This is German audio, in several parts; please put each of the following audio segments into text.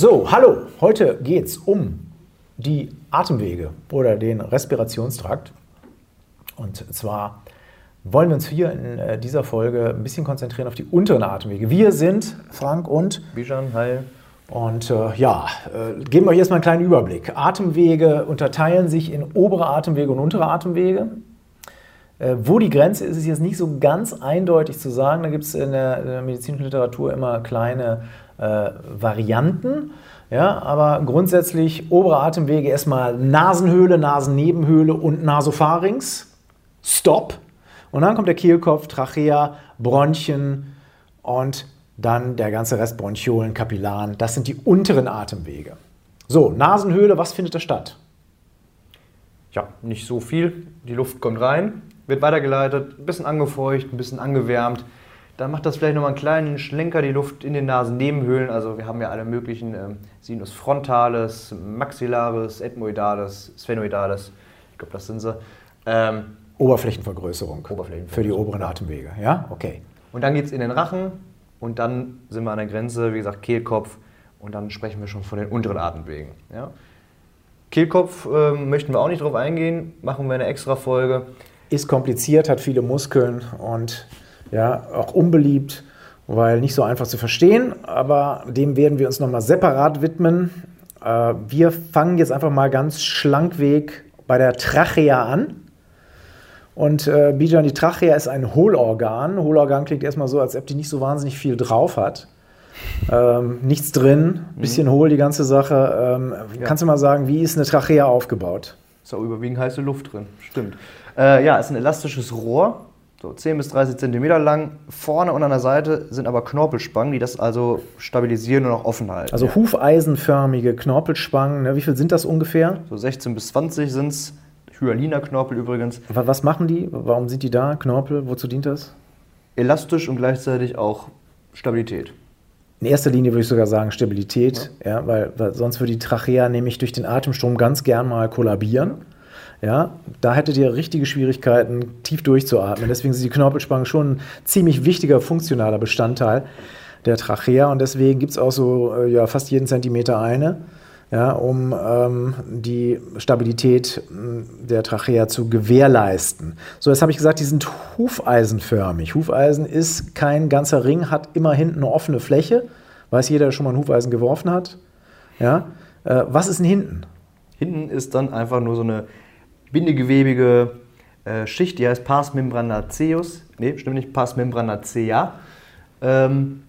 So, hallo. Heute geht es um die Atemwege oder den Respirationstrakt. Und zwar wollen wir uns hier in äh, dieser Folge ein bisschen konzentrieren auf die unteren Atemwege. Wir sind Frank und Bijan, hi. Und äh, ja, äh, geben wir euch erstmal einen kleinen Überblick. Atemwege unterteilen sich in obere Atemwege und untere Atemwege. Äh, wo die Grenze ist, ist jetzt nicht so ganz eindeutig zu sagen. Da gibt es in, in der, medizinischen Literatur immer kleine äh, Varianten. Ja, aber grundsätzlich obere Atemwege erstmal Nasenhöhle, Nasennebenhöhle und Nasopharynx. Stop. Und dann kommt der Kehlkopf, Trachea, Bronchien und dann der ganze Rest Bronchiolen, Kapillaren. Das sind die unteren Atemwege. So, Nasenhöhle, was findet da statt? Ja, nicht so viel. Die Luft kommt rein, wird weitergeleitet, ein bisschen angefeucht, ein bisschen angewärmt. Dann macht das vielleicht nochmal einen kleinen Schlenker die Luft in den Nasennebenhöhlen. Also wir haben ja alle möglichen ähm, Sinus frontales, maxillaris, ethmoidales, sphenoidales. Ich glaube, das sind sie. Ähm, Oberflächenvergrößerung. Oberflächenvergrößerung. Für die oberen Atemwege, ja? Okay. Und dann geht es in den Rachen, und dann sind wir an der Grenze, wie gesagt, Kehlkopf und dann sprechen wir schon von den unteren Atemwegen. Ja? Kehlkopf äh, möchten wir auch nicht drauf eingehen, machen wir eine extra Folge. Ist kompliziert, hat viele Muskeln und ja, auch unbeliebt, weil nicht so einfach zu verstehen, aber dem werden wir uns nochmal separat widmen. Äh, wir fangen jetzt einfach mal ganz schlankweg bei der Trachea an. Und äh, Bijan, die Trachea ist ein Hohlorgan. Hohlorgan klingt erstmal so, als ob die nicht so wahnsinnig viel drauf hat. Ähm, nichts drin, bisschen mhm. hohl die ganze Sache. Ähm, ja. Kannst du mal sagen, wie ist eine Trachea aufgebaut? Ist auch überwiegend heiße Luft drin, stimmt. Äh, ja, ist ein elastisches Rohr, so 10 bis 30 Zentimeter lang. Vorne und an der Seite sind aber Knorpelspangen, die das also stabilisieren und auch offen halten. Also hufeisenförmige Knorpelspangen, ne? wie viel sind das ungefähr? So 16 bis 20 sind es. Hyalina-Knorpel übrigens. Was machen die? Warum sind die da? Knorpel, wozu dient das? Elastisch und gleichzeitig auch Stabilität. In erster Linie würde ich sogar sagen Stabilität, ja. ja weil, weil, sonst würde die Trachea nämlich durch den Atemstrom ganz gern mal kollabieren. Ja, da hättet ihr richtige Schwierigkeiten, tief durchzuatmen. Deswegen sind die Knorpelspangen schon ein ziemlich wichtiger funktionaler Bestandteil der Trachea und deswegen gibt es auch so äh, ja, fast jeden Zentimeter eine ja, um ähm, die Stabilität der Trachea zu gewährleisten. So, jetzt habe ich gesagt, die sind hufeisenförmig. Hufeisen ist kein ganzer Ring, hat immer hinten eine offene Fläche. Weiß jeder, der schon mal ein Hufeisen geworfen hat. Ja? Äh, was ist denn hinten? Hinten ist dann einfach nur so eine bindegewebige äh, Schicht, die heißt Pars membranaceus. Nee, stimmt nicht, Pars membranacea. Ähm,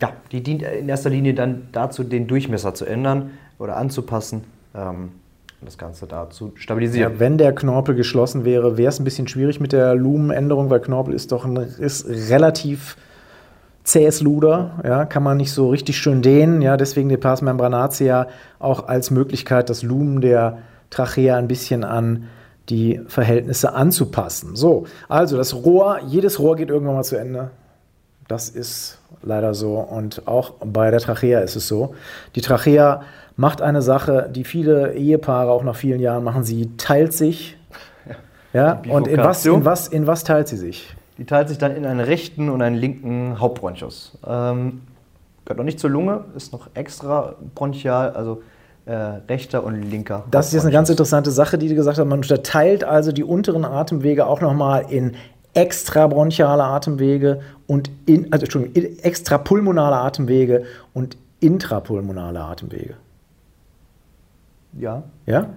ja, die dient in erster Linie dann dazu, den Durchmesser zu ändern oder anzupassen. Ähm, das Ganze da zu stabilisieren. Ja, wenn der Knorpel geschlossen wäre, wäre es ein bisschen schwierig mit der Lumenänderung, weil Knorpel ist doch ein, ist relativ zähes Luder, ja, kann man nicht so richtig schön dehnen, ja, deswegen die Pars membranacea auch als Möglichkeit, das Lumen der Trachea ein bisschen an die Verhältnisse anzupassen. So, also das Rohr, jedes Rohr geht irgendwann mal zu Ende. Das ist leider so und auch bei der Trachea ist es so. Die Trachea macht eine Sache, die viele Ehepaare auch nach vielen Jahren machen. Sie teilt sich. Ja, ja? und in was, in, was, in was teilt sie sich? Die teilt sich dann in einen rechten und einen linken Hauptbronchus. Ähm, gehört noch nicht zur Lunge, ist noch extra bronchial, also äh, rechter und linker. Das ist jetzt eine ganz interessante Sache, die du gesagt hast. Man unterteilt also die unteren Atemwege auch nochmal in extrabronchiale Atemwege und in, also Entschuldigung, extrapulmonale Atemwege und intrapulmonale Atemwege. Ja. Ja?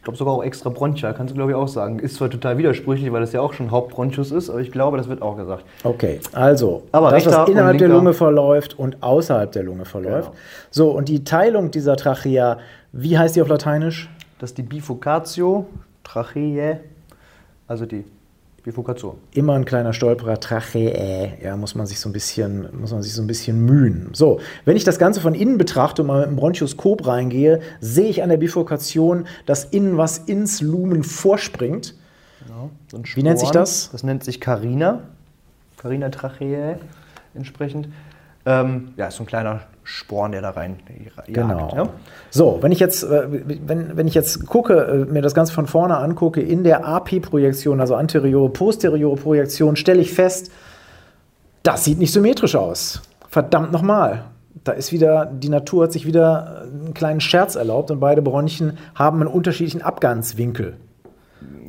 Ich glaube sogar auch extra bronchial, kannst du glaube ich auch sagen. Ist zwar total widersprüchlich, weil das ja auch schon Hauptbronchus ist, aber ich glaube, das wird auch gesagt. Okay, also aber das, was innerhalb der Lunge verläuft und außerhalb der Lunge verläuft. Genau. So, und die Teilung dieser Trachea, wie heißt die auf Lateinisch? Das ist die Bifurcatio Tracheae, also die Bifurkation. Immer ein kleiner Stolperer, Tracheä, ja, muss man sich so ein bisschen, muss man sich so ein bisschen mühen. So, wenn ich das Ganze von innen betrachte und mal mit dem Bronchoskop reingehe, sehe ich an der Bifurkation, dass innen was ins Lumen vorspringt. Genau, so Wie nennt sich das? Das nennt sich Carina. Carina Tracheae entsprechend. Ähm, ja, ist so ein kleiner Sporn, der da rein jagt. Genau. Ja? So, wenn ich jetzt, äh, wenn, wenn ich jetzt gucke, äh, mir das Ganze von vorne angucke, in der AP-Projektion, also anteriore, posteriore Projektion, stelle ich fest, das sieht nicht symmetrisch aus. Verdammt nochmal. da ist wieder, die Natur hat sich wieder einen kleinen Scherz erlaubt und beide Bronchien haben einen unterschiedlichen Abgangswinkel.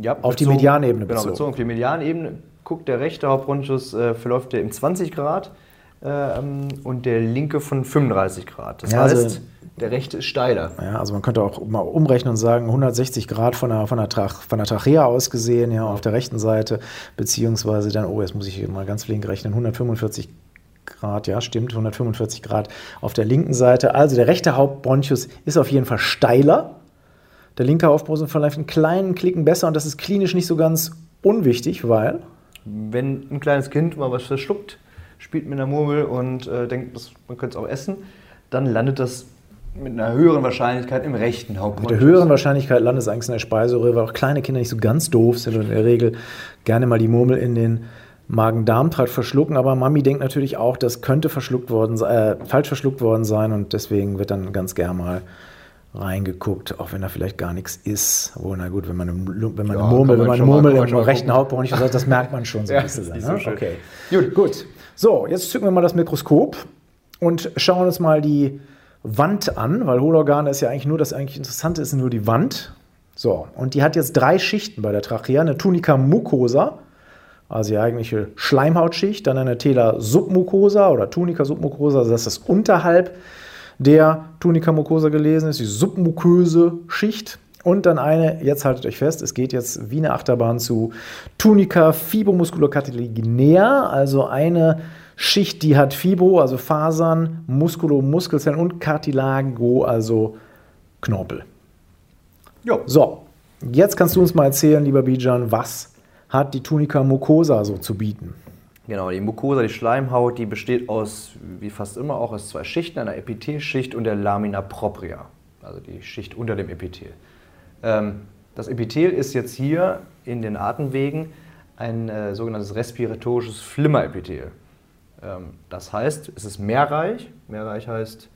Ja, Auf die bezogen- Medianebene Genau, bezogen. bezogen auf die Medianebene. Guckt, der rechte Hauptbronchus äh, verläuft der im 20 Grad und der linke von 35 Grad. Das Ja, also- heißt, der rechte ist steiler. Ja, also man könnte auch mal umrechnen und sagen, 160 Grad von der, von der, Trach, von der Trachea aus gesehen, ja, auf der rechten Seite, beziehungsweise dann, oh, jetzt muss ich hier mal ganz flink rechnen, 145 Grad, ja, stimmt, 145 Grad auf der linken Seite. Also der rechte Hauptbronchus ist auf jeden Fall steiler. Der linke ist vielleicht einen kleinen Klicken besser und das ist klinisch nicht so ganz unwichtig, weil Wenn ein kleines Kind mal was verschluckt, spielt mit einer Murmel und äh, denkt, das, man könnte es auch essen, dann landet das mit einer höheren Wahrscheinlichkeit im rechten Mit Hauptbronchus. der höheren Wahrscheinlichkeit landet es eigentlich in der Speiseröhre, weil auch kleine Kinder nicht so ganz doof sind und in der Regel gerne mal die Murmel in den Magen-Darm-Trakt verschlucken. Aber Mami denkt natürlich auch, das könnte verschluckt worden, äh, falsch verschluckt worden sein und deswegen wird dann ganz gern mal reingeguckt, auch wenn da vielleicht gar nichts ist. Oh, na gut, wenn man eine, wenn man Ja, eine Murmel, man wenn man eine Murmel im rechten gucken. Hauptbronchus hat, das merkt man schon so ein Ja, bisschen. ist nicht ne? so. Okay. Gut, gut. So, jetzt zücken wir mal das Mikroskop und schauen uns mal die Wand an, weil Hohlorgane ist ja eigentlich nur, das eigentlich Interessante ist nur die Wand. So, und die hat jetzt drei Schichten bei der Trachea. Eine Tunica mucosa, also die eigentliche Schleimhautschicht, dann eine Tela submucosa oder Tunica submucosa, also das ist das unterhalb der Tunica mucosa gelesen ist, die submuköse Schicht. Und dann eine, jetzt haltet euch fest, es geht jetzt wie eine Achterbahn zu Tunica fibromusculocartilaginea, also eine Schicht, die hat Fibro, also Fasern, Muskulo, Muskelzellen und Cartilago, also Knorpel. Ja. So, jetzt kannst du uns mal erzählen, lieber Bijan, was hat die Tunica mucosa so zu bieten? Genau, die Mucosa, die Schleimhaut, die besteht aus, wie fast immer auch, aus zwei Schichten, einer Epithelschicht und der Lamina propria, also die Schicht unter dem Epithel. Ähm, das Epithel ist jetzt hier in den Atemwegen ein äh, sogenanntes respiratorisches Flimmerepithel. Ähm, das heißt, es ist mehrreich. Mehrreich heißt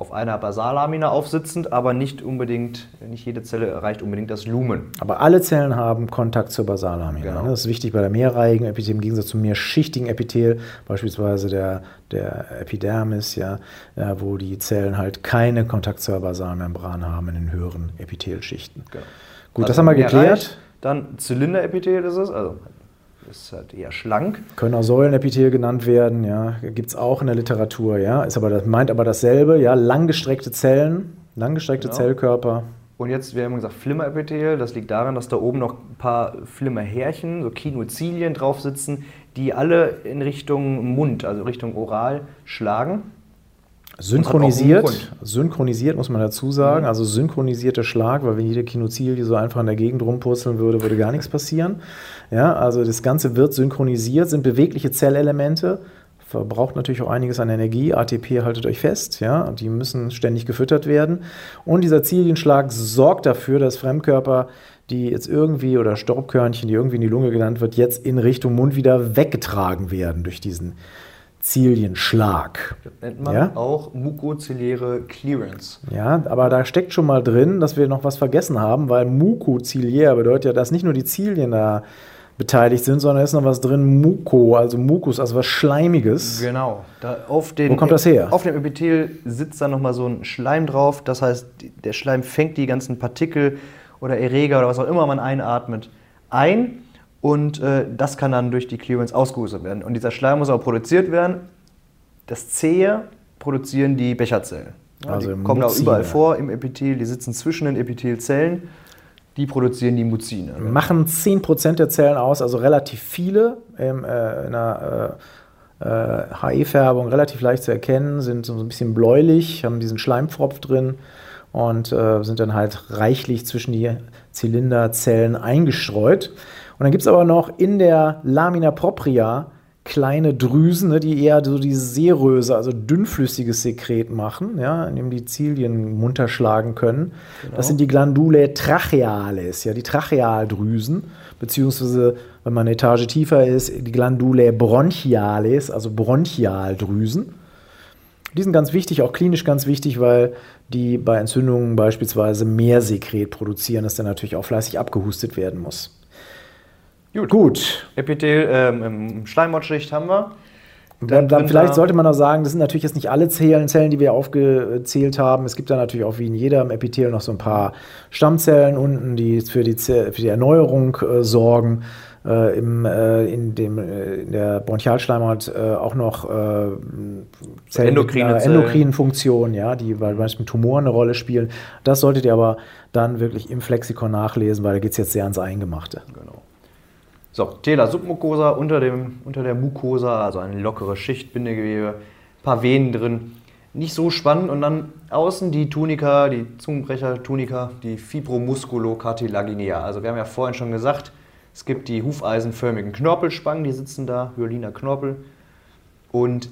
auf einer Basallamina aufsitzend, aber nicht unbedingt, nicht jede Zelle erreicht unbedingt das Lumen. Aber alle Zellen haben Kontakt zur Basallamina. Genau. Das ist wichtig bei der mehrreihigen Epithel im Gegensatz zum mehrschichtigen Epithel, beispielsweise der, der Epidermis, ja, ja, wo die Zellen halt keinen Kontakt zur Basalmembran haben in den höheren Epithelschichten. Genau. Gut, das Also haben wir geklärt. Dann Zylinderepithel ist es, also ist halt eher schlank. Können auch Säulenepithel genannt werden, ja, gibt es auch in der Literatur, ja, ist aber das meint aber dasselbe, ja, langgestreckte Zellen, langgestreckte Genau. Zellkörper. Und jetzt, wir haben gesagt, Flimmerepithel, das liegt daran, dass da oben noch ein paar Flimmerhärchen, so Kinozilien drauf sitzen, die alle in Richtung Mund, also Richtung Oral schlagen. Synchronisiert, synchronisiert muss man dazu sagen, Mhm. also synchronisierter Schlag, weil wenn jede Kinozilie so einfach in der Gegend rumpurzeln würde, würde gar nichts passieren. Ja, also das Ganze wird synchronisiert, sind bewegliche Zellelemente, verbraucht natürlich auch einiges an Energie. ATP haltet euch fest, ja, die müssen ständig gefüttert werden. Und dieser Zilienschlag sorgt dafür, dass Fremdkörper, die jetzt irgendwie oder Staubkörnchen, die irgendwie in die Lunge genannt wird, jetzt in Richtung Mund wieder weggetragen werden durch diesen Zilienschlag. Das nennt man Ja? auch mukoziliäre Clearance. Ja, aber da steckt schon mal drin, dass wir noch was vergessen haben, weil mukoziliär bedeutet ja, dass nicht nur die Zilien da beteiligt sind, sondern ist noch was drin, Muko, also Mukus, also was Schleimiges. Genau. Da auf den, Wo kommt das her? Auf dem Epithel sitzt dann nochmal so ein Schleim drauf. Das heißt, der Schleim fängt die ganzen Partikel oder Erreger oder was auch immer man einatmet ein. Und äh, das kann dann durch die Clearance ausgehustet werden. Und dieser Schleim muss aber produziert werden. Das Zähe produzieren die Becherzellen. Ja, Also die kommen Muzine. überall vor im Epithel. Die sitzen zwischen den Epithelzellen. Die produzieren die Muzine. Machen 10% der Zellen aus, also relativ viele im, äh, in einer äh, äh, HE-Färbung relativ leicht zu erkennen, sind so ein bisschen bläulich, haben diesen Schleimpfropf drin und äh, sind dann halt reichlich zwischen die Zylinderzellen eingestreut. Und dann gibt es aber noch in der Lamina propria kleine Drüsen, ne, die eher so diese Seeröse, also dünnflüssiges Sekret machen, ja, in dem die Zilien munter schlagen können. Das sind die Glandulae tracheales, ja, die Trachealdrüsen, beziehungsweise, wenn man eine Etage tiefer ist, die Glandulae bronchiales, also Bronchialdrüsen. Die sind ganz wichtig, auch klinisch ganz wichtig, weil die bei Entzündungen beispielsweise mehr Sekret produzieren, das dann natürlich auch fleißig abgehustet werden muss. Gut. Gut, Epithel, ähm, im Schleimhautschicht haben wir. dann, dann vielleicht sollte man auch sagen, das sind natürlich jetzt nicht alle Zellen, Zellen, die wir aufgezählt haben. Es gibt da natürlich auch wie in jedem Epithel noch so ein paar Stammzellen unten, die für die, für die Erneuerung äh, sorgen. Äh, im, äh, in, dem, äh, in der Bronchialschleimhaut äh, auch noch äh, Zellen Endokrine mit endokrinen Funktion, ja, die bei beispielsweise Tumoren eine Rolle spielen. Das solltet ihr aber dann wirklich im Flexikon nachlesen, weil da geht es jetzt sehr ans Eingemachte. Genau. So, Tela Submucosa unter, dem, unter der Mucosa, also eine lockere Schicht, Bindegewebe, paar Venen drin. Nicht so spannend. Und dann außen die Tunika, die Zungenbrecher-Tunika, die Fibromusculocartilaginea. Also wir haben ja vorhin schon gesagt, es gibt die hufeisenförmigen Knorpelspangen, die sitzen da, Hyaliner Knorpel. Und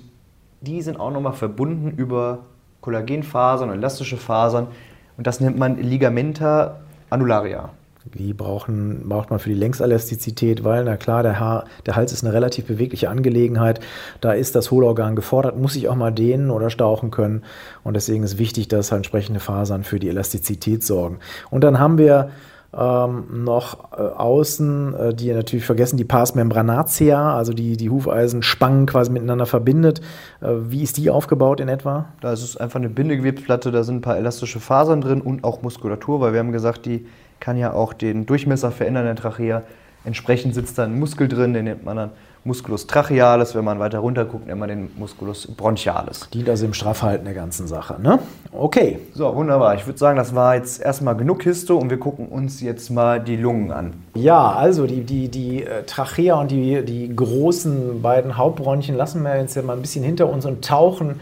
die sind auch nochmal verbunden über Kollagenfasern elastische Fasern. Und das nennt man Ligamenta annularia. Die brauchen, braucht man für die Längselastizität, weil, na klar, der, Haar, der Hals ist eine relativ bewegliche Angelegenheit. Da ist das Hohlorgan gefordert, muss sich auch mal dehnen oder stauchen können. Und deswegen ist wichtig, dass halt entsprechende Fasern für die Elastizität sorgen. Und dann haben wir ähm, noch äh, außen, äh, die natürlich vergessen, die Pars membranatia, also die, die Hufeisenspangen quasi miteinander verbindet. Äh, wie ist die aufgebaut in etwa? Da ist es einfach eine Bindegewebsplatte, da sind ein paar elastische Fasern drin und auch Muskulatur, weil wir haben gesagt, die kann ja auch den Durchmesser verändern der Trachea. Entsprechend sitzt da ein Muskel drin, den nennt man dann Musculus trachealis. Wenn man weiter runter guckt, nennt man den Musculus bronchialis. Dient also im Straffhalten der ganzen Sache, ne? Okay. So, wunderbar. Ich würde sagen, das war jetzt erstmal genug Histo und wir gucken uns jetzt mal die Lungen an. Ja, also die, die, die äh, Trachea und die, die großen beiden Hauptbronchien lassen wir jetzt ja mal ein bisschen hinter uns und tauchen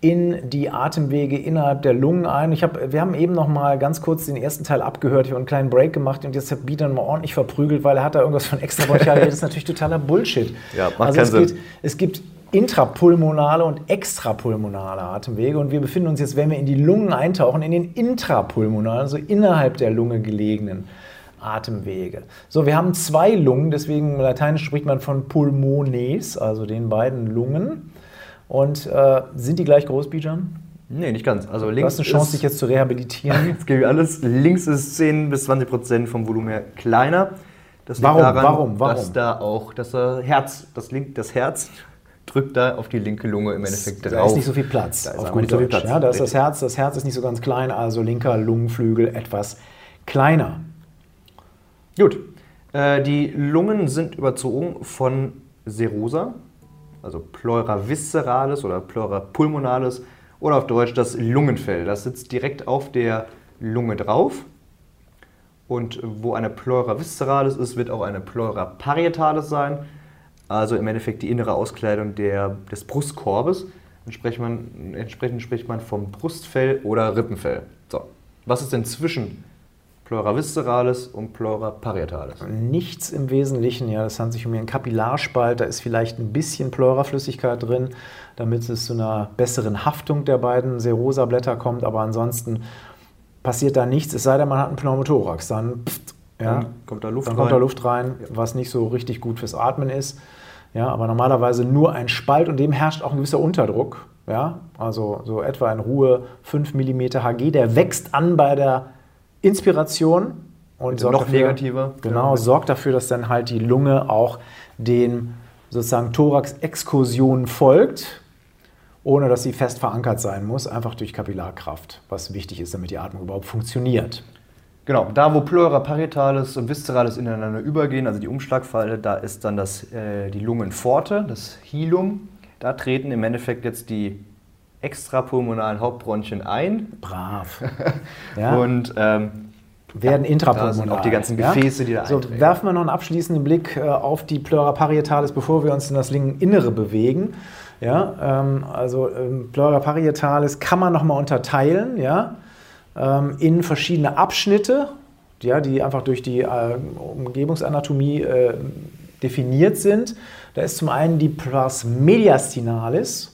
in die Atemwege innerhalb der Lungen ein. Ich hab, wir haben eben noch mal ganz kurz den ersten Teil abgehört, ich habe einen kleinen Break gemacht und jetzt hat Bieder mal ordentlich verprügelt, weil er hat da irgendwas von extrabronchial. das ist natürlich totaler Bullshit. Ja, macht also es, Sinn. Geht, es gibt intrapulmonale und extrapulmonale Atemwege und wir befinden uns jetzt, wenn wir in die Lungen eintauchen, in den intrapulmonalen, also innerhalb der Lunge gelegenen Atemwege. So, wir haben zwei Lungen, deswegen im Lateinisch spricht man von Pulmones, also den beiden Lungen. Und äh, sind die gleich groß, Bijan? Nee, nicht ganz. Also Du links hast eine Chance, ist, dich jetzt zu rehabilitieren. Jetzt gebe ich alles. Links ist 10 bis 20 Prozent vom Volumen her kleiner. Das liegt Warum? daran, Warum? Warum? dass da auch das äh, Herz, das, link, das Herz drückt da auf die linke Lunge im Endeffekt Da drauf. ist nicht so viel Platz. Da ist auf gut nicht so viel. Platz. Ja, da ist das. Herz. Das Herz ist nicht so ganz klein, also linker Lungenflügel etwas kleiner. Gut. Äh, die Lungen sind überzogen von Serosa, also Pleura visceralis oder Pleura pulmonalis oder auf Deutsch das Lungenfell. Das sitzt direkt auf der Lunge drauf. Und wo eine Pleura visceralis ist, wird auch eine Pleura parietalis sein. Also im Endeffekt die innere Auskleidung der, des Brustkorbes. Entsprechend, entsprechend spricht man vom Brustfell oder Rippenfell. So, was ist denn zwischen Pleura visceralis und Pleura parietalis? Nichts im Wesentlichen, ja, es handelt sich um einen Kapillarspalt, da ist vielleicht ein bisschen Pleuraflüssigkeit drin, damit es zu einer besseren Haftung der beiden Serosa-Blätter kommt, aber ansonsten passiert da nichts, es sei denn, man hat einen Pneumothorax, dann, pft, ja, Dann kommt da Luft dann rein. kommt da Luft rein, was nicht so richtig gut fürs Atmen ist. Ja, aber normalerweise nur ein Spalt und dem herrscht auch ein gewisser Unterdruck. Ja, also so etwa in Ruhe 5 mm Hg. Der wächst an bei der Inspiration und noch dafür, negativer. Genau, Ja. sorgt dafür, dass dann halt die Lunge auch den sozusagen Thorax-Exkursionen folgt, ohne dass sie fest verankert sein muss, einfach durch Kapillarkraft, was wichtig ist, damit die Atmung überhaupt funktioniert. Genau, da wo Pleura parietalis und visceralis ineinander übergehen, also die Umschlagfalte, da ist dann das, äh, die Lungenpforte, das Hilum. Da treten im Endeffekt jetzt die extrapulmonalen Hauptbronchien ein. Brav. Ja. Und ähm, werden da intrapulmonal. auch die ganzen Gefäße, die da So, eintreten. werfen wir noch einen abschließenden Blick äh, auf die Pleura parietalis, bevor wir uns in das Lingeninnere bewegen. Ja, ähm, also ähm, Pleura parietalis kann man nochmal unterteilen, ja, ähm, in verschiedene Abschnitte, ja, die einfach durch die äh, Umgebungsanatomie äh, definiert sind. Da ist zum einen die Pars mediastinalis,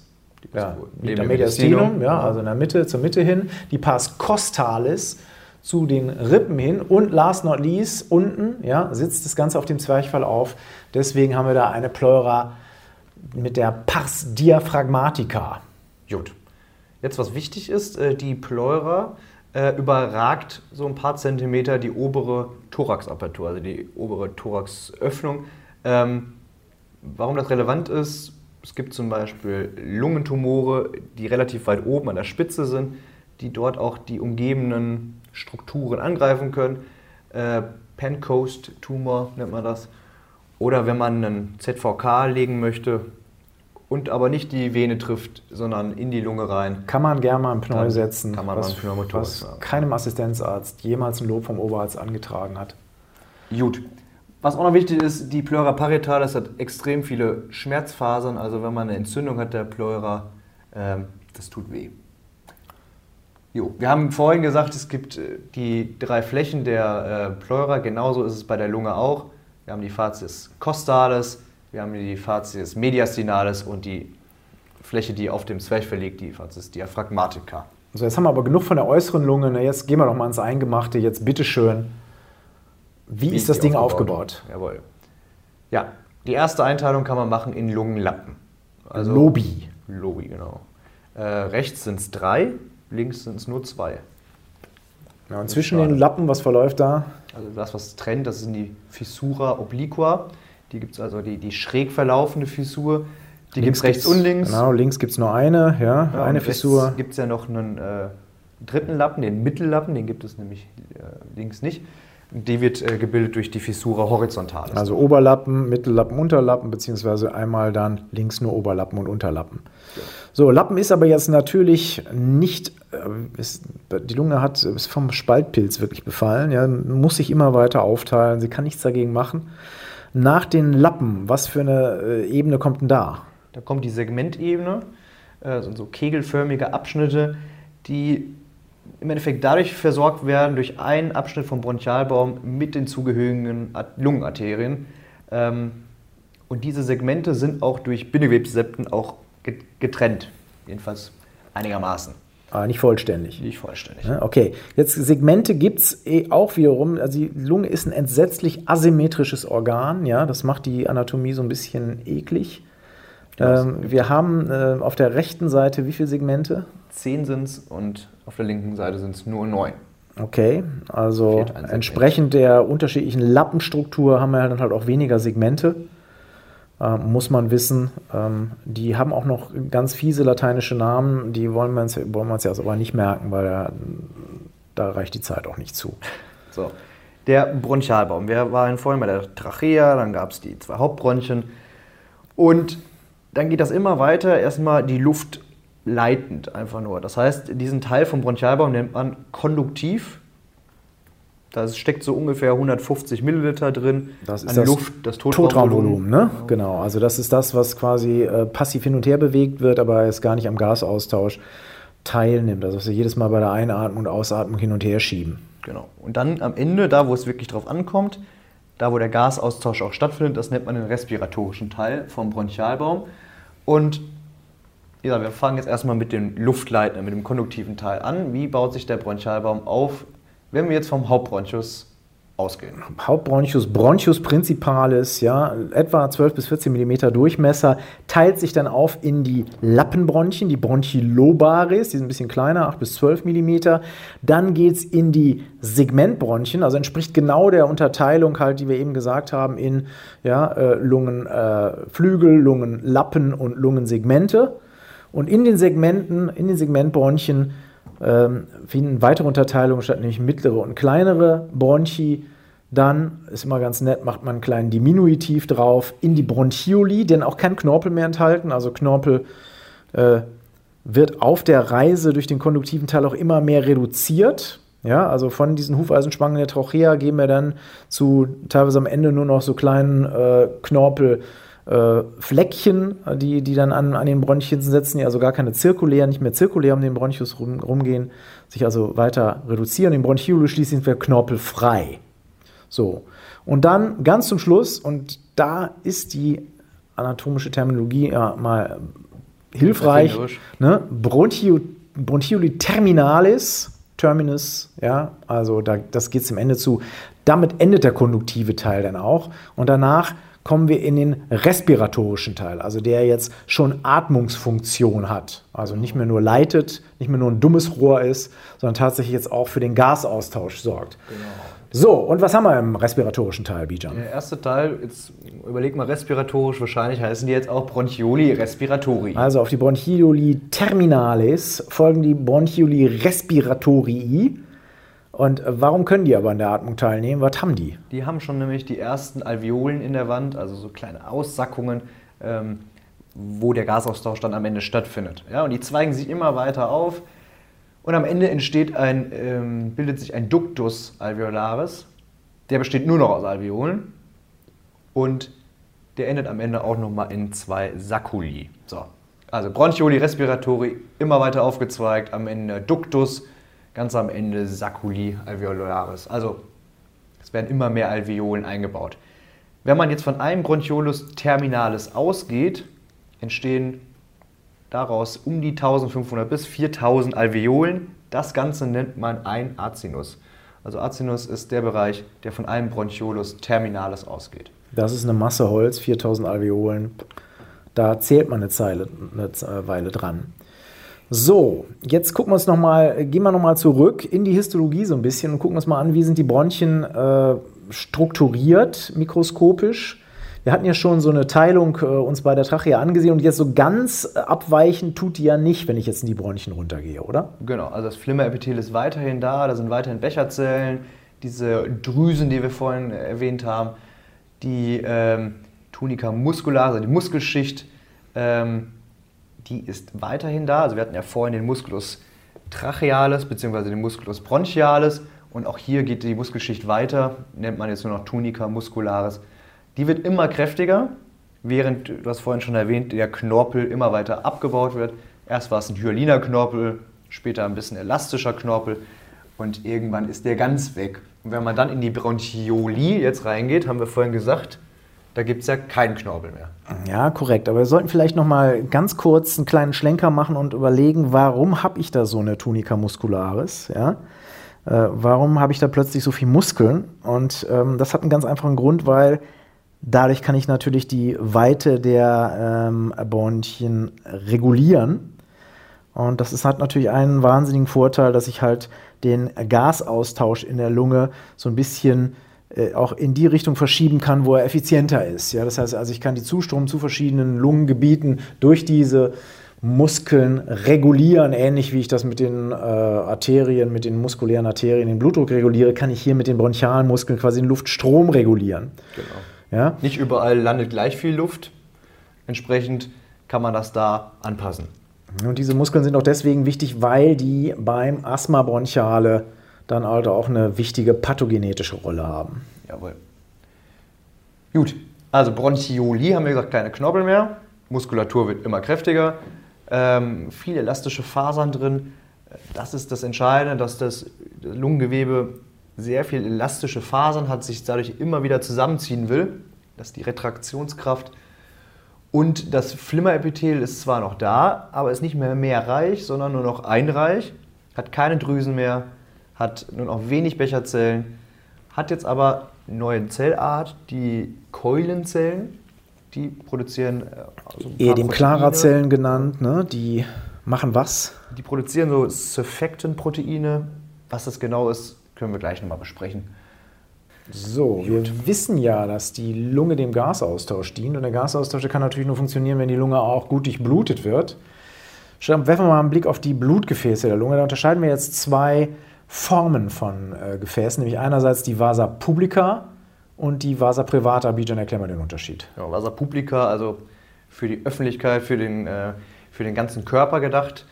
ja, neben der Mediastinum, ja. also in der Mitte, zur Mitte hin, die Pars costalis zu den Rippen hin und last not least unten ja, sitzt das Ganze auf dem Zwerchfall auf. Deswegen haben wir da eine Pleura mit der Pars diaphragmatica. Gut. Jetzt, was wichtig ist, äh, die Pleura äh, überragt so ein paar Zentimeter die obere Thoraxapertur, also die obere Thoraxöffnung. Ähm, warum das relevant ist, Es gibt zum Beispiel Lungentumore, die relativ weit oben an der Spitze sind, die dort auch die umgebenden Strukturen angreifen können. Äh, Pencoast-Tumor nennt man das. Oder wenn man einen ZVK legen möchte und aber nicht die Vene trifft, sondern in die Lunge rein. Kann man gerne mal ein Pneu setzen, kann man was, mal einen Pneumothorax was keinem Assistenzarzt jemals ein Lob vom Oberarzt angetragen hat. Gut. Was auch noch wichtig ist, die Pleura parietalis hat extrem viele Schmerzfasern. Also wenn man eine Entzündung hat der Pleura, ähm, das tut weh. Jo, wir haben vorhin gesagt, es gibt äh, die drei Flächen der äh, Pleura. Genauso ist es bei der Lunge auch. Wir haben die Facies costalis, wir haben die Facies mediastinalis und die Fläche, die auf dem Zwerchfell liegt, die Facies diaphragmatica. So, jetzt haben wir aber genug von der äußeren Lunge. Na, jetzt gehen wir doch mal ins Eingemachte. Jetzt bitteschön. Wie, Wie ist das Ding aufgebaut? Jawohl. Ja, die erste Einteilung kann man machen in Lungenlappen. Also Lobi. Lobi, genau. Äh, rechts sind es drei, links sind es nur zwei. Ja, und zwischen den Lappen, was verläuft da? Also das, was trennt, das sind die Fissura obliqua. Die gibt es also die, die schräg verlaufende Fissur. Die gibt es rechts und links. Genau, links gibt es nur eine, ja, Ja, eine Fissur. gibt es ja noch einen äh, dritten Lappen, den Mittellappen, den gibt es nämlich äh, links nicht. Die wird äh, gebildet durch die Fissura horizontalis. Also Oberlappen, Mittellappen, Unterlappen, beziehungsweise einmal dann links nur Oberlappen und Unterlappen. So, Lappen ist aber jetzt natürlich nicht, äh, ist, die Lunge hat, ist vom Spaltpilz wirklich befallen, ja, muss sich immer weiter aufteilen, sie kann nichts dagegen machen. Nach den Lappen, was für eine äh, Ebene kommt denn da? Da kommt die Segmentebene, äh, sind so kegelförmige Abschnitte, die im Endeffekt dadurch versorgt werden durch einen Abschnitt vom Bronchialbaum mit den zugehörigen Lungenarterien. Ähm, und diese Segmente sind auch durch Bindegewebssepten auch get- getrennt, jedenfalls einigermaßen, Ah, nicht vollständig. nicht vollständig. Okay, jetzt Segmente gibt es eh auch wiederum. Also die Lunge ist ein entsetzlich asymmetrisches Organ. Ja, das macht die Anatomie so ein bisschen eklig. Ähm, wir haben äh, auf der rechten Seite wie viele Segmente? Zehn sind es und auf der linken Seite sind es nur neun. Okay, also entsprechend der unterschiedlichen Lappenstruktur haben wir dann halt auch weniger Segmente. Ähm, muss man wissen. Ähm, die haben auch noch ganz fiese lateinische Namen, die wollen wir uns, wollen wir uns jetzt aber nicht merken, weil da, da reicht die Zeit auch nicht zu. So, der Bronchialbaum. Wir waren vorhin bei der Trachea, dann gab es die zwei Hauptbronchien und dann geht das immer weiter. Erstmal die Luft leitend einfach nur. Das heißt, diesen Teil vom Bronchialbaum nennt man konduktiv. Da steckt so ungefähr 150 Milliliter drin Das ist an das Luft, das Totraumvolumen, ne? Genau. Also das ist das, was quasi äh, passiv hin und her bewegt wird, aber es gar nicht am Gasaustausch teilnimmt. Also was wir jedes Mal bei der Einatmung und Ausatmung hin und her schieben. Genau. Und dann am Ende, da wo es wirklich drauf ankommt, da wo der Gasaustausch auch stattfindet, das nennt man den respiratorischen Teil vom Bronchialbaum. Und ja, wir fangen jetzt erstmal mit dem Luftleitenden, mit dem konduktiven Teil an. Wie baut sich der Bronchialbaum auf, wenn wir jetzt vom Hauptbronchus ausgehen? Hauptbronchus, Bronchus principalis, ja, etwa 12 bis 14 mm Durchmesser, teilt sich dann auf in die Lappenbronchien, die Bronchilobaris, die sind ein bisschen kleiner, 8 bis 12 mm. Dann geht es in die Segmentbronchien, also entspricht genau der Unterteilung halt, die wir eben gesagt haben, in ja, äh, Lungenflügel, äh, Lungenlappen und Lungensegmente. Und in den Segmenten, in den Segmentbronchien ähm, finden weitere Unterteilungen statt, nämlich mittlere und kleinere Bronchi. Dann ist immer ganz nett, macht man einen kleinen Diminutiv drauf in die Bronchioli, denn auch kein Knorpel mehr enthalten. Also Knorpel äh, wird auf der Reise durch den konduktiven Teil auch immer mehr reduziert. Ja, also von diesen Hufeisenspangen der Trachea gehen wir dann zu teilweise am Ende nur noch so kleinen äh, Knorpel. Äh, Fleckchen, die, die dann an, an den Bronchien setzen, die also gar keine zirkulär, nicht mehr zirkulär um den Bronchus rum, rumgehen, sich also weiter reduzieren. Den Bronchiolus schließlich sind wir knorpelfrei. So. Und dann ganz zum Schluss, und da ist die anatomische Terminologie ja mal hilfreich, ne? Bronchio, Bronchioli terminalis, Terminus, ja, also da, das geht zum Ende zu. Damit endet der konduktive Teil dann auch. Und danach kommen wir in den respiratorischen Teil, also der jetzt schon Atmungsfunktion hat. Also nicht mehr nur leitet, nicht mehr nur ein dummes Rohr ist, sondern tatsächlich jetzt auch für den Gasaustausch sorgt. Genau. So, und was haben wir im respiratorischen Teil, Bijan? Der erste Teil, jetzt überleg mal respiratorisch, wahrscheinlich heißen die jetzt auch Bronchioli respiratori. Also auf die Bronchioli terminalis folgen die Bronchioli respiratorii. Und warum können die aber an der Atmung teilnehmen? Was haben die? Die haben schon nämlich die ersten Alveolen in der Wand, also so kleine Aussackungen, ähm, wo der Gasaustausch dann am Ende stattfindet. Ja, und die zweigen sich immer weiter auf und am Ende entsteht ein, ähm, bildet sich ein Ductus alveolaris. Der besteht nur noch aus Alveolen und der endet am Ende auch nochmal in zwei Sacculi. So. Also Bronchioli respiratori immer weiter aufgezweigt, am Ende Ductus, ganz am Ende Sacculi alveolaris. Also es werden immer mehr Alveolen eingebaut. Wenn man jetzt von einem Bronchiolus terminalis ausgeht, entstehen daraus um die 1500 bis 4000 Alveolen. Das Ganze nennt man ein Acinus. Also Acinus ist der Bereich, der von einem Bronchiolus terminalis ausgeht. Das ist eine Masse Holz, 4000 Alveolen. Da zählt man eine, Zeile, eine Weile dran. So, jetzt gucken wir uns noch mal, gehen wir nochmal zurück in die Histologie so ein bisschen und gucken uns mal an, wie sind die Bronchien äh, strukturiert, mikroskopisch. Wir hatten ja schon so eine Teilung äh, uns bei der Trachea angesehen und jetzt so ganz äh, abweichen tut die ja nicht, wenn ich jetzt in die Bronchien runtergehe, oder? Genau, also das Flimmerepithel ist weiterhin da, da sind weiterhin Becherzellen, diese Drüsen, die wir vorhin erwähnt haben, die ähm, Tunica muscular, also die Muskelschicht, ähm, die ist weiterhin da. Also wir hatten ja vorhin den Musculus trachealis bzw. den Musculus bronchialis und auch hier geht die Muskelschicht weiter, nennt man jetzt nur noch Tunica muscularis die wird immer kräftiger, während, du hast vorhin schon erwähnt, der Knorpel immer weiter abgebaut wird. Erst war es ein hyaliner Knorpel, später ein bisschen elastischer Knorpel und irgendwann ist der ganz weg. Und wenn man dann in die Bronchioli jetzt reingeht, haben wir vorhin gesagt, da gibt es ja keinen Knorpel mehr. Ja, korrekt. Aber wir sollten vielleicht noch mal ganz kurz einen kleinen Schlenker machen und überlegen, warum habe ich da so eine Tunica muscularis? Ja? Äh, warum habe ich da plötzlich so viel Muskeln? Und ähm, das hat einen ganz einfachen Grund, weil Dadurch kann ich natürlich die Weite der ähm, Bronchien regulieren. Und das ist, hat natürlich einen wahnsinnigen Vorteil, dass ich halt den Gasaustausch in der Lunge so ein bisschen auch in die Richtung verschieben kann, wo er effizienter ist. Ja, das heißt also, ich kann die Zustrom zu verschiedenen Lungengebieten durch diese Muskeln regulieren, ähnlich wie ich das mit den äh, Arterien, mit den muskulären Arterien den Blutdruck reguliere, kann ich hier mit den bronchialen Muskeln quasi den Luftstrom regulieren. Genau. Ja? Nicht überall landet gleich viel Luft. Entsprechend kann man das da anpassen. Und diese Muskeln sind auch deswegen wichtig, weil die beim Asthma bronchiale dann also auch eine wichtige pathogenetische Rolle haben. Jawohl. Gut, also Bronchioli haben wir gesagt, keine Knorpel mehr. Muskulatur wird immer kräftiger. Ähm, viele elastische Fasern drin. Das ist das Entscheidende, dass das Lungengewebe sehr viel elastische Fasern hat, sich dadurch immer wieder zusammenziehen will. Das ist die Retraktionskraft. Und das Flimmerepithel ist zwar noch da, aber ist nicht mehr mehrreich, sondern nur noch einreich, hat keine Drüsen mehr, hat nur noch wenig Becherzellen, hat jetzt aber eine neue Zellart, die Keulenzellen, die produzieren also Eher Clara-Zellen genannt, ne? die machen was? Die produzieren so Surfactant-Proteine. Was das genau ist, können wir gleich nochmal besprechen. So, Gut. wir wissen ja, dass die Lunge dem Gasaustausch dient und der Gasaustausch kann natürlich nur funktionieren, wenn die Lunge auch gut durchblutet wird. Werfen wir mal einen Blick auf die Blutgefäße der Lunge. Da unterscheiden wir jetzt zwei Formen von äh, Gefäßen, nämlich einerseits die Vasa publica und die Vasa privata. Bijan, erklär mal den Unterschied. Ja, Vasa publica, also für die Öffentlichkeit, für den, äh, für den ganzen Körper gedacht.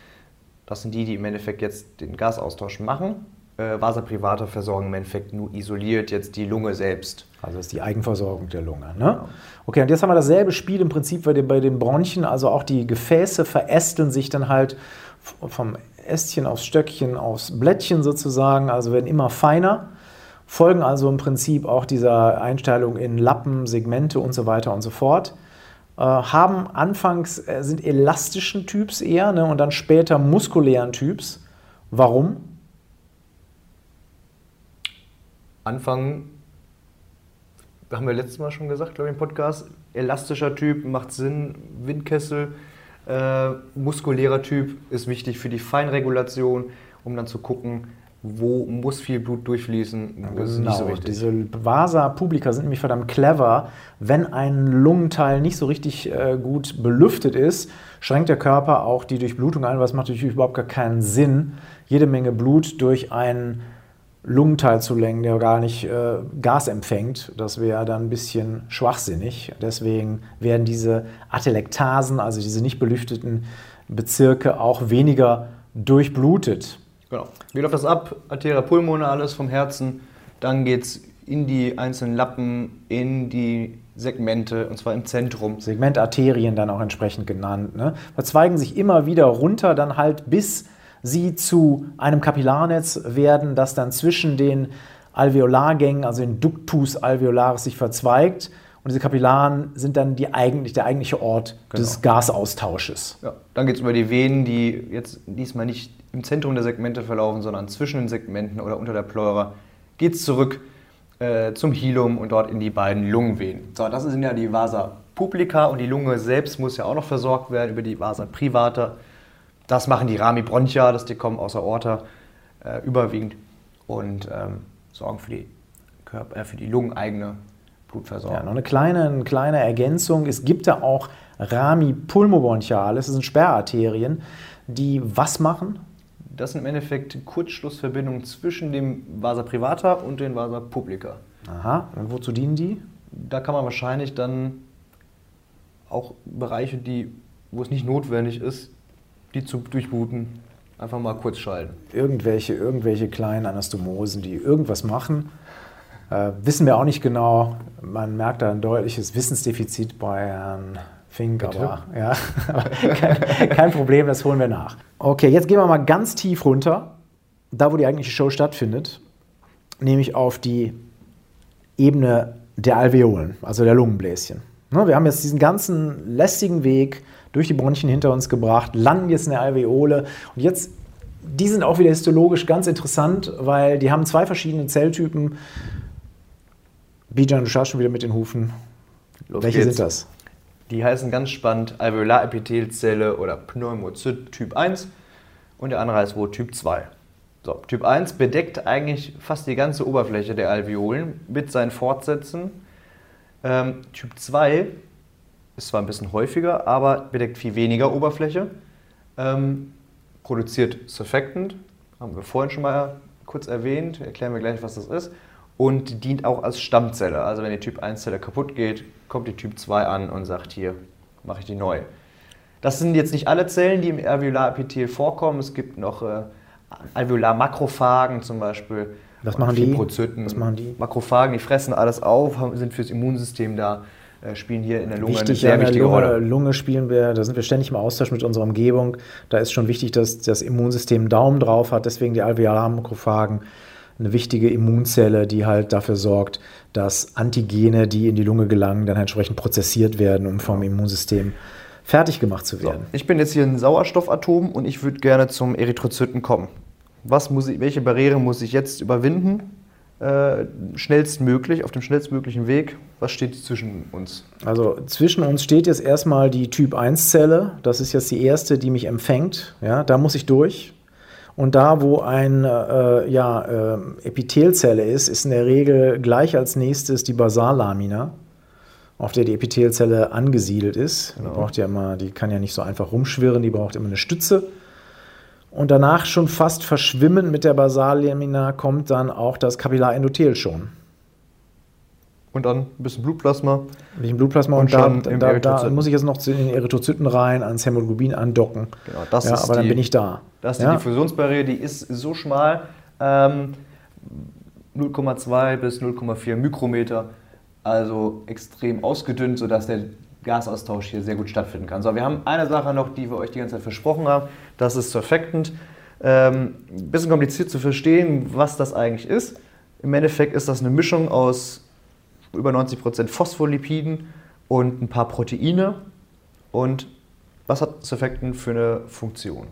Das sind die, die im Endeffekt jetzt den Gasaustausch machen äh, Vasa privata versorgen im Endeffekt nur isoliert jetzt die Lunge selbst. Also das ist die Eigenversorgung der Lunge. Ne? Genau. Okay, und jetzt haben wir dasselbe Spiel im Prinzip bei den, bei den Bronchien. Also auch die Gefäße verästeln sich dann halt vom Ästchen aufs Stöckchen, aufs Blättchen sozusagen, also werden immer feiner, folgen also im Prinzip auch dieser Einstellung in Lappen, Segmente und so weiter und so fort. Äh, haben anfangs, äh, sind elastischen Typs eher ne, und dann später muskulären Typs. Warum? Anfang haben wir letztes Mal schon gesagt, glaube ich, im Podcast, elastischer Typ macht Sinn, Windkessel, äh, muskulärer Typ ist wichtig für die Feinregulation, um dann zu gucken, wo muss viel Blut durchfließen. Das ist genau. nicht so wichtig. Diese Vasa publica sind nämlich verdammt clever. Wenn ein Lungenteil nicht so richtig äh, gut belüftet ist, schränkt der Körper auch die Durchblutung ein, was macht natürlich überhaupt gar keinen Sinn, jede Menge Blut durch einen Lungenteil zu lenken, der gar nicht äh, Gas empfängt. Das wäre dann ein bisschen schwachsinnig. Deswegen werden diese Atelektasen, also diese nicht belüfteten Bezirke, auch weniger durchblutet. Genau. Wie läuft das ab? Arteria pulmonalis vom Herzen, dann geht es in die einzelnen Lappen, in die Segmente, und zwar im Zentrum. Segmentarterien dann auch entsprechend genannt. Ne? Verzweigen sich immer wieder runter, dann halt bis sie zu einem Kapillarnetz werden, das dann zwischen den Alveolargängen, also den Ductus alveolaris, sich verzweigt. Und diese Kapillaren sind dann die eigentlich, der eigentliche Ort genau. des Gasaustausches. Ja. Dann geht es über die Venen, die jetzt diesmal nicht im Zentrum der Segmente verlaufen, sondern zwischen den Segmenten oder unter der Pleura. Geht es zurück äh, zum Hilum und dort in die beiden Lungenvenen. So, das sind ja die Vasa publica und die Lunge selbst muss ja auch noch versorgt werden über die Vasa privata. Das machen die Rami bronchia, das die kommen aus der Aorta äh, überwiegend und ähm, sorgen für die, Körper, äh, für die lungeneigene Blutversorgung. Ja, noch eine kleine, eine kleine Ergänzung. Es gibt da auch Rami pulmobronchialis, das sind Sperrarterien, die was machen? Das sind im Endeffekt Kurzschlussverbindungen zwischen dem Vasa privata und dem Vasa publica. Aha, und wozu dienen die? Da kann man wahrscheinlich dann auch Bereiche, die, wo es nicht notwendig ist, die zu durchbooten, einfach mal kurz schalten. Irgendwelche, irgendwelche kleinen Anastomosen, die irgendwas machen. Äh, wissen wir auch nicht genau. Man merkt da ein deutliches Wissensdefizit bei Herrn Fink, Bitte? aber ja, kein, kein Problem, das holen wir nach. Okay, jetzt gehen wir mal ganz tief runter, da wo die eigentliche Show stattfindet, nämlich auf die Ebene der Alveolen, also der Lungenbläschen. Ne, wir haben jetzt diesen ganzen lästigen Weg durch die Bronchien hinter uns gebracht, landen jetzt in der Alveole. Und jetzt, die sind auch wieder histologisch ganz interessant, weil die haben zwei verschiedene Zelltypen. Bijan, du schaust schon wieder mit den Hufen. Los Welche geht's. sind das? Die heißen ganz spannend Alveolarepithelzelle oder Pneumozyt Typ 1 und der andere heißt wohl Typ 2. So, typ 1 bedeckt eigentlich fast die ganze Oberfläche der Alveolen mit seinen Fortsätzen. Ähm, typ 2 ist zwar ein bisschen häufiger, aber bedeckt viel weniger Oberfläche. Ähm, produziert Surfactant, haben wir vorhin schon mal kurz erwähnt, erklären wir gleich, was das ist. Und dient auch als Stammzelle. Also wenn die Typ 1-Zelle kaputt geht, kommt die Typ 2 an und sagt, hier mache ich die neu. Das sind jetzt nicht alle Zellen, die im Alveolarepithel vorkommen. Es gibt noch äh, Alveolarmakrophagen zum Beispiel. Was machen die? Was machen die? Makrophagen, die fressen alles auf, sind fürs Immunsystem da. Äh, spielen hier in der Lunge wichtig, eine sehr wichtige Lunge, Rolle. Lunge spielen wir, da sind wir ständig im Austausch mit unserer Umgebung. Da ist schon wichtig, dass das Immunsystem einen Daumen drauf hat, deswegen die Alveolarmakrophagen eine wichtige Immunzelle, die halt dafür sorgt, dass Antigene, die in die Lunge gelangen, dann entsprechend prozessiert werden, um vom Immunsystem fertig gemacht zu werden. So, ich bin jetzt hier ein Sauerstoffatom und ich würde gerne zum Erythrozyten kommen. Was muss ich, welche Barriere muss ich jetzt überwinden, äh, schnellstmöglich, auf dem schnellstmöglichen Weg. Was steht zwischen uns? Also zwischen uns steht jetzt erstmal die Typ 1-Zelle. Das ist jetzt die erste, die mich empfängt. Ja, da muss ich durch. Und da, wo eine äh, ja, äh, Epithelzelle ist, ist in der Regel gleich als nächstes die Basallamina, auf der die Epithelzelle angesiedelt ist. Genau. Die, braucht ja immer, die kann ja nicht so einfach rumschwirren, die braucht immer eine Stütze. Und danach schon fast verschwimmend mit der Basallamina kommt dann auch das Kapillarendothel schon. Und dann ein bisschen Blutplasma. Ein bisschen Blutplasma und, und da, da, da, muss ich jetzt noch zu den Erythrozyten rein, ans Hämoglobin andocken. Genau, das ja, ist aber die, dann bin ich da. Das ist ja? die Diffusionsbarriere, die ist so schmal, ähm, 0,2 bis 0,4 Mikrometer, also extrem ausgedünnt, sodass der Gasaustausch hier sehr gut stattfinden kann. So, wir haben eine Sache noch, die wir euch die ganze Zeit versprochen haben. Das ist Surfactant. Ähm, bisschen kompliziert zu verstehen, was das eigentlich ist. Im Endeffekt ist das eine Mischung aus über 90% Phospholipiden und ein paar Proteine. Und was hat Surfactant für eine Funktion?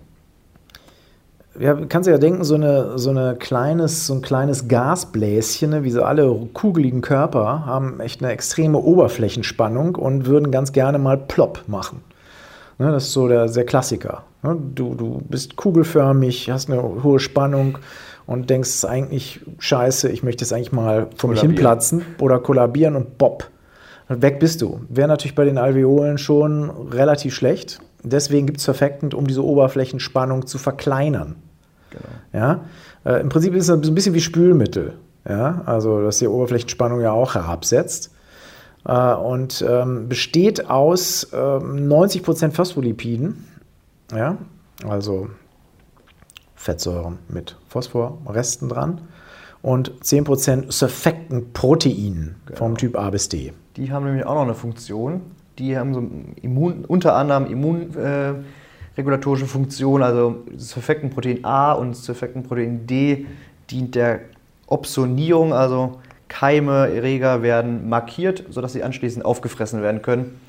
Ja, kannst du ja denken, so, eine, so, eine kleines, so ein kleines Gasbläschen, ne, wie so alle kugeligen Körper, haben echt eine extreme Oberflächenspannung und würden ganz gerne mal plopp machen. Ne, das ist so der, der Klassiker. Ne, du, du bist kugelförmig, hast eine hohe Spannung und denkst, es ist eigentlich scheiße, ich möchte jetzt eigentlich mal vor mich hinplatzen oder kollabieren und bopp. Weg bist du. Wäre natürlich bei den Alveolen schon relativ schlecht. Deswegen gibt es Verfectend, um diese Oberflächenspannung zu verkleinern. Genau. Ja? Äh, Im Prinzip ist es ein bisschen wie Spülmittel. Ja? Also, dass die Oberflächenspannung ja auch herabsetzt. Äh, und ähm, besteht aus äh, 90% Phospholipiden. Ja? Also Fettsäuren mit Phosphorresten dran und 10% Surfactant-Proteinen genau. vom Typ A bis D. Die haben nämlich auch noch eine Funktion. Die haben so Immun, unter anderem immunregulatorische äh, Funktion, also Surfactant-Protein A und Surfactant-Protein D dient der Opsonierung, also Keime, Erreger werden markiert, sodass sie anschließend aufgefressen werden können.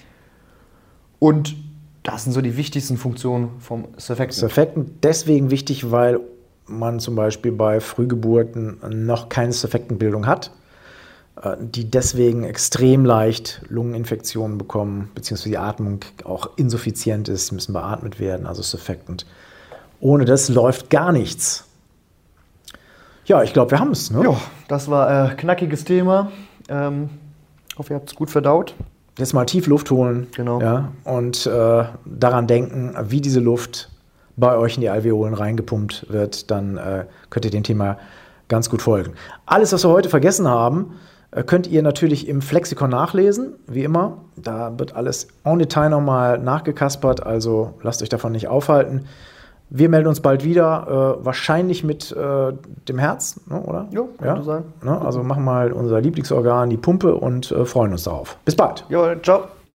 Und das sind so die wichtigsten Funktionen vom Surfactant. Surfactant deswegen wichtig, weil man zum Beispiel bei Frühgeburten noch keine Surfactantbildung hat, die deswegen extrem leicht Lungeninfektionen bekommen, beziehungsweise die Atmung auch insuffizient ist, müssen beatmet werden, also Surfactant. Ohne das läuft gar nichts. Ja, ich glaube, wir haben es. Ne? Ja, das war ein äh, knackiges Thema. Ähm, hoffe, ihr habt es gut verdaut jetzt mal tief Luft holen genau. ja, und äh, daran denken, wie diese Luft bei euch in die Alveolen reingepumpt wird, dann äh, könnt ihr dem Thema ganz gut folgen. Alles, was wir heute vergessen haben, äh, könnt ihr natürlich im Flexikon nachlesen, wie immer. Da wird alles en Detail nochmal nachgekaspert, also lasst euch davon nicht aufhalten. Wir melden uns bald wieder, äh, wahrscheinlich mit äh, dem Herz, ne, oder? Jo, könnte ja? sein. Ne, also machen mal unser Lieblingsorgan, die Pumpe und äh, freuen uns darauf. Bis bald. Jo, ciao.